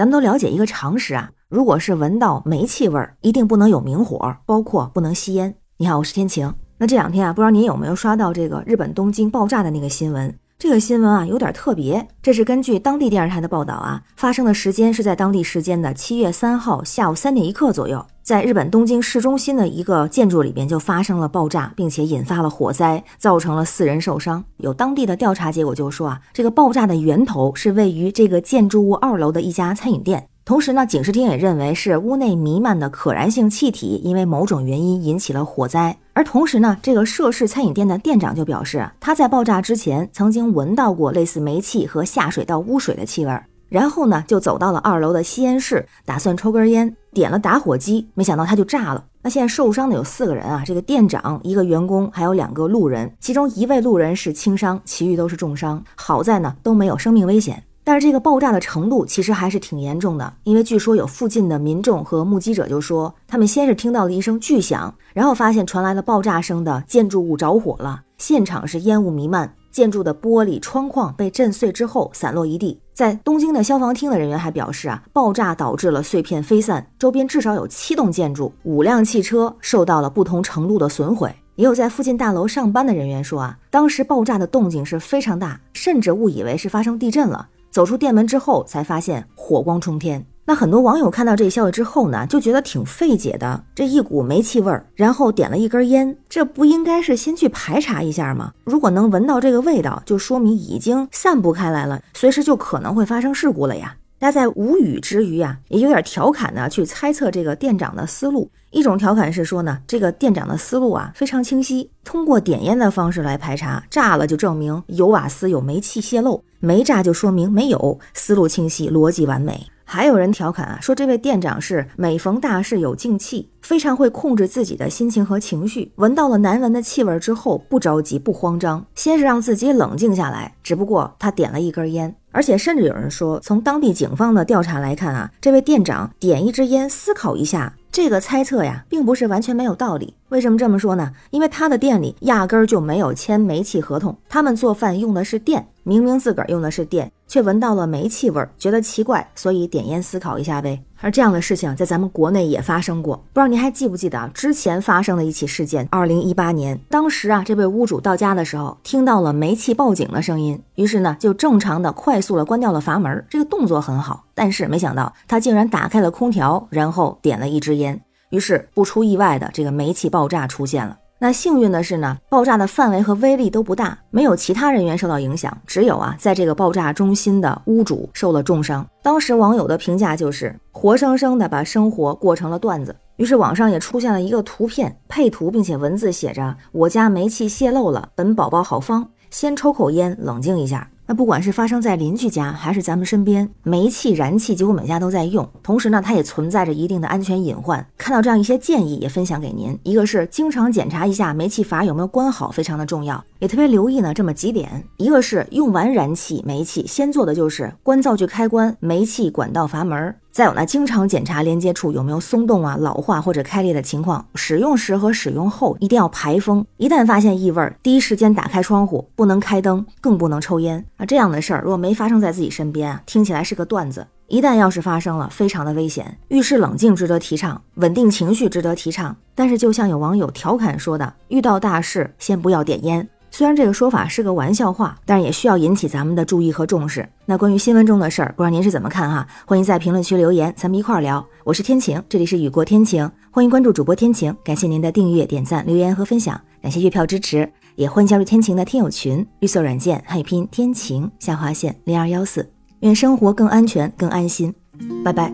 咱们都了解一个常识啊，如果是闻到煤气味儿，一定不能有明火，包括不能吸烟。你好，我是天晴。那这两天啊，不知道您有没有刷到这个日本东京爆炸的那个新闻？这个新闻啊有点特别，这是根据当地电视台的报道啊，发生的时间是在当地时间的七月三号下午三点一刻左右，在日本东京市中心的一个建筑里边就发生了爆炸，并且引发了火灾，造成了四人受伤。有当地的调查结果就说啊，这个爆炸的源头是位于这个建筑物二楼的一家餐饮店。同时呢，警视厅也认为是屋内弥漫的可燃性气体，因为某种原因引起了火灾。而同时呢，这个涉事餐饮店的店长就表示，他在爆炸之前曾经闻到过类似煤气和下水道污水的气味，然后呢，就走到了二楼的吸烟室，打算抽根烟，点了打火机，没想到它就炸了。那现在受伤的有四个人啊，这个店长、一个员工，还有两个路人，其中一位路人是轻伤，其余都是重伤。好在呢，都没有生命危险。但是这个爆炸的程度其实还是挺严重的，因为据说有附近的民众和目击者就说，他们先是听到了一声巨响，然后发现传来了爆炸声的建筑物着火了，现场是烟雾弥漫，建筑的玻璃窗框被震碎之后散落一地。在东京的消防厅的人员还表示啊，爆炸导致了碎片飞散，周边至少有七栋建筑、五辆汽车受到了不同程度的损毁。也有在附近大楼上班的人员说啊，当时爆炸的动静是非常大，甚至误以为是发生地震了。走出店门之后，才发现火光冲天。那很多网友看到这消息之后呢，就觉得挺费解的。这一股煤气味儿，然后点了一根烟，这不应该是先去排查一下吗？如果能闻到这个味道，就说明已经散布开来了，随时就可能会发生事故了呀。大家在无语之余啊，也有点调侃的去猜测这个店长的思路。一种调侃是说呢，这个店长的思路啊非常清晰，通过点烟的方式来排查，炸了就证明有瓦斯有煤气泄漏，没炸就说明没有，思路清晰，逻辑完美。还有人调侃啊，说这位店长是每逢大事有静气，非常会控制自己的心情和情绪。闻到了难闻的气味之后，不着急，不慌张，先是让自己冷静下来。只不过他点了一根烟，而且甚至有人说，从当地警方的调查来看啊，这位店长点一支烟，思考一下，这个猜测呀，并不是完全没有道理。为什么这么说呢？因为他的店里压根儿就没有签煤气合同，他们做饭用的是电，明明自个儿用的是电。却闻到了煤气味儿，觉得奇怪，所以点烟思考一下呗。而这样的事情在咱们国内也发生过，不知道您还记不记得啊？之前发生的一起事件，二零一八年，当时啊，这位屋主到家的时候，听到了煤气报警的声音，于是呢，就正常的快速的关掉了阀门，这个动作很好。但是没想到他竟然打开了空调，然后点了一支烟，于是不出意外的这个煤气爆炸出现了。那幸运的是呢，爆炸的范围和威力都不大，没有其他人员受到影响，只有啊，在这个爆炸中心的屋主受了重伤。当时网友的评价就是活生生的把生活过成了段子。于是网上也出现了一个图片配图，并且文字写着：“我家煤气泄漏了，本宝宝好方，先抽口烟，冷静一下。”那不管是发生在邻居家还是咱们身边，煤气燃气几乎每家都在用。同时呢，它也存在着一定的安全隐患。看到这样一些建议，也分享给您。一个是经常检查一下煤气阀有没有关好，非常的重要。也特别留意呢这么几点：一个是用完燃气煤气，先做的就是关灶具开关、煤气管道阀门。再有呢，经常检查连接处有没有松动啊、老化或者开裂的情况。使用时和使用后一定要排风。一旦发现异味，第一时间打开窗户，不能开灯，更不能抽烟啊。这样的事儿如果没发生在自己身边啊，听起来是个段子。一旦要是发生了，非常的危险。遇事冷静值得提倡，稳定情绪值得提倡。但是就像有网友调侃说的，遇到大事先不要点烟。虽然这个说法是个玩笑话，但是也需要引起咱们的注意和重视。那关于新闻中的事儿，不知道您是怎么看哈？欢迎在评论区留言，咱们一块儿聊。我是天晴，这里是雨过天晴，欢迎关注主播天晴。感谢您的订阅、点赞、留言和分享，感谢月票支持，也欢迎加入天晴的听友群，绿色软件汉语拼天晴下划线零二幺四。愿生活更安全、更安心。拜拜。